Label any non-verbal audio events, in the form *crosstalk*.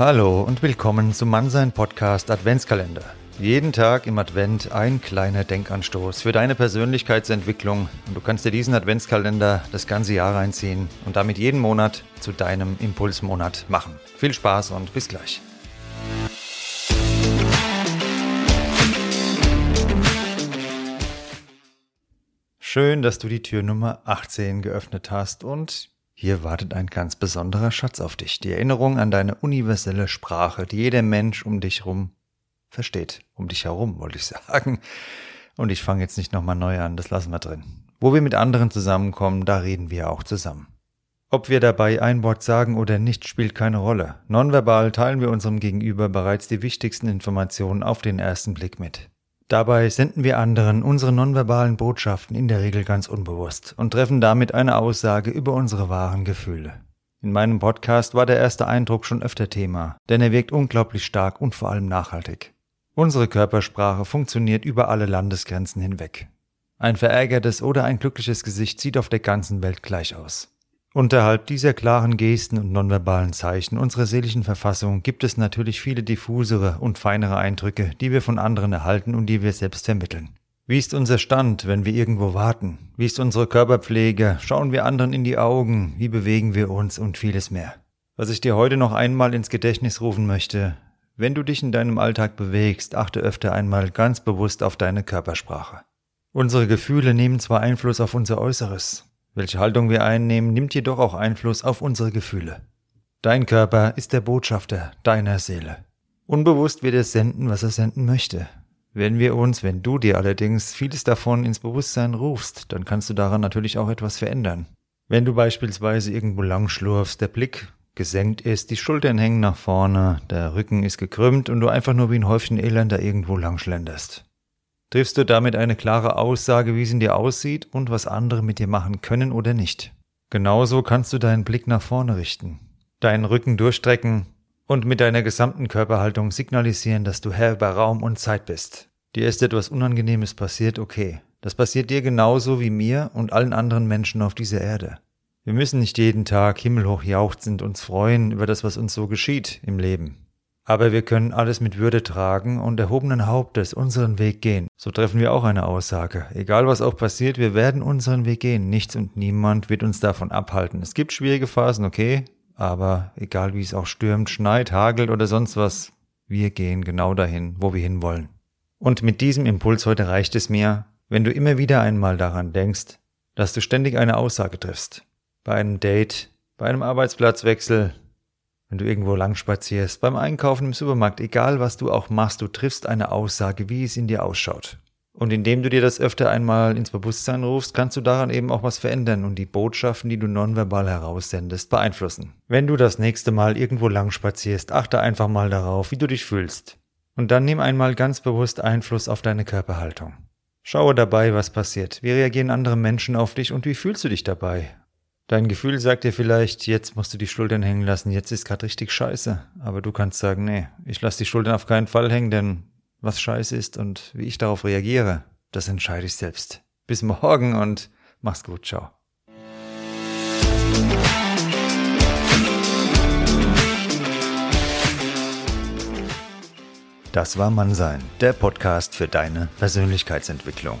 Hallo und willkommen zum Mannsein Podcast Adventskalender. Jeden Tag im Advent ein kleiner Denkanstoß für deine Persönlichkeitsentwicklung und du kannst dir diesen Adventskalender das ganze Jahr reinziehen und damit jeden Monat zu deinem Impulsmonat machen. Viel Spaß und bis gleich. Schön, dass du die Tür Nummer 18 geöffnet hast und hier wartet ein ganz besonderer Schatz auf dich. Die Erinnerung an deine universelle Sprache, die jeder Mensch um dich herum versteht. Um dich herum, wollte ich *laughs* sagen. Und ich fange jetzt nicht nochmal neu an, das lassen wir drin. Wo wir mit anderen zusammenkommen, da reden wir auch zusammen. Ob wir dabei ein Wort sagen oder nicht, spielt keine Rolle. Nonverbal teilen wir unserem Gegenüber bereits die wichtigsten Informationen auf den ersten Blick mit. Dabei senden wir anderen unsere nonverbalen Botschaften in der Regel ganz unbewusst und treffen damit eine Aussage über unsere wahren Gefühle. In meinem Podcast war der erste Eindruck schon öfter Thema, denn er wirkt unglaublich stark und vor allem nachhaltig. Unsere Körpersprache funktioniert über alle Landesgrenzen hinweg. Ein verärgertes oder ein glückliches Gesicht sieht auf der ganzen Welt gleich aus. Unterhalb dieser klaren Gesten und nonverbalen Zeichen unserer seelischen Verfassung gibt es natürlich viele diffusere und feinere Eindrücke, die wir von anderen erhalten und die wir selbst vermitteln. Wie ist unser Stand, wenn wir irgendwo warten? Wie ist unsere Körperpflege? Schauen wir anderen in die Augen? Wie bewegen wir uns und vieles mehr? Was ich dir heute noch einmal ins Gedächtnis rufen möchte, wenn du dich in deinem Alltag bewegst, achte öfter einmal ganz bewusst auf deine Körpersprache. Unsere Gefühle nehmen zwar Einfluss auf unser Äußeres, welche Haltung wir einnehmen, nimmt jedoch auch Einfluss auf unsere Gefühle. Dein Körper ist der Botschafter deiner Seele. Unbewusst wird er senden, was er senden möchte. Wenn wir uns, wenn du dir allerdings vieles davon ins Bewusstsein rufst, dann kannst du daran natürlich auch etwas verändern. Wenn du beispielsweise irgendwo lang schlurfst, der Blick gesenkt ist, die Schultern hängen nach vorne, der Rücken ist gekrümmt und du einfach nur wie ein Häufchen Elender irgendwo lang schlenderst. Triffst du damit eine klare Aussage, wie es in dir aussieht und was andere mit dir machen können oder nicht. Genauso kannst du deinen Blick nach vorne richten, deinen Rücken durchstrecken und mit deiner gesamten Körperhaltung signalisieren, dass du Herr über Raum und Zeit bist. Dir ist etwas Unangenehmes passiert, okay. Das passiert dir genauso wie mir und allen anderen Menschen auf dieser Erde. Wir müssen nicht jeden Tag himmelhoch jauchzend uns freuen über das, was uns so geschieht im Leben. Aber wir können alles mit Würde tragen und erhobenen Hauptes unseren Weg gehen. So treffen wir auch eine Aussage. Egal was auch passiert, wir werden unseren Weg gehen. Nichts und niemand wird uns davon abhalten. Es gibt schwierige Phasen, okay, aber egal wie es auch stürmt, schneit, hagelt oder sonst was, wir gehen genau dahin, wo wir hinwollen. Und mit diesem Impuls heute reicht es mir, wenn du immer wieder einmal daran denkst, dass du ständig eine Aussage triffst. Bei einem Date, bei einem Arbeitsplatzwechsel, wenn du irgendwo lang spazierst, beim Einkaufen im Supermarkt, egal was du auch machst, du triffst eine Aussage, wie es in dir ausschaut. Und indem du dir das öfter einmal ins Bewusstsein rufst, kannst du daran eben auch was verändern und die Botschaften, die du nonverbal heraussendest, beeinflussen. Wenn du das nächste Mal irgendwo lang spazierst, achte einfach mal darauf, wie du dich fühlst. Und dann nimm einmal ganz bewusst Einfluss auf deine Körperhaltung. Schaue dabei, was passiert. Wie reagieren andere Menschen auf dich und wie fühlst du dich dabei? Dein Gefühl sagt dir vielleicht, jetzt musst du die Schultern hängen lassen, jetzt ist gerade richtig scheiße. Aber du kannst sagen, nee, ich lasse die Schultern auf keinen Fall hängen, denn was scheiße ist und wie ich darauf reagiere, das entscheide ich selbst. Bis morgen und mach's gut, ciao. Das war Mannsein, der Podcast für deine Persönlichkeitsentwicklung.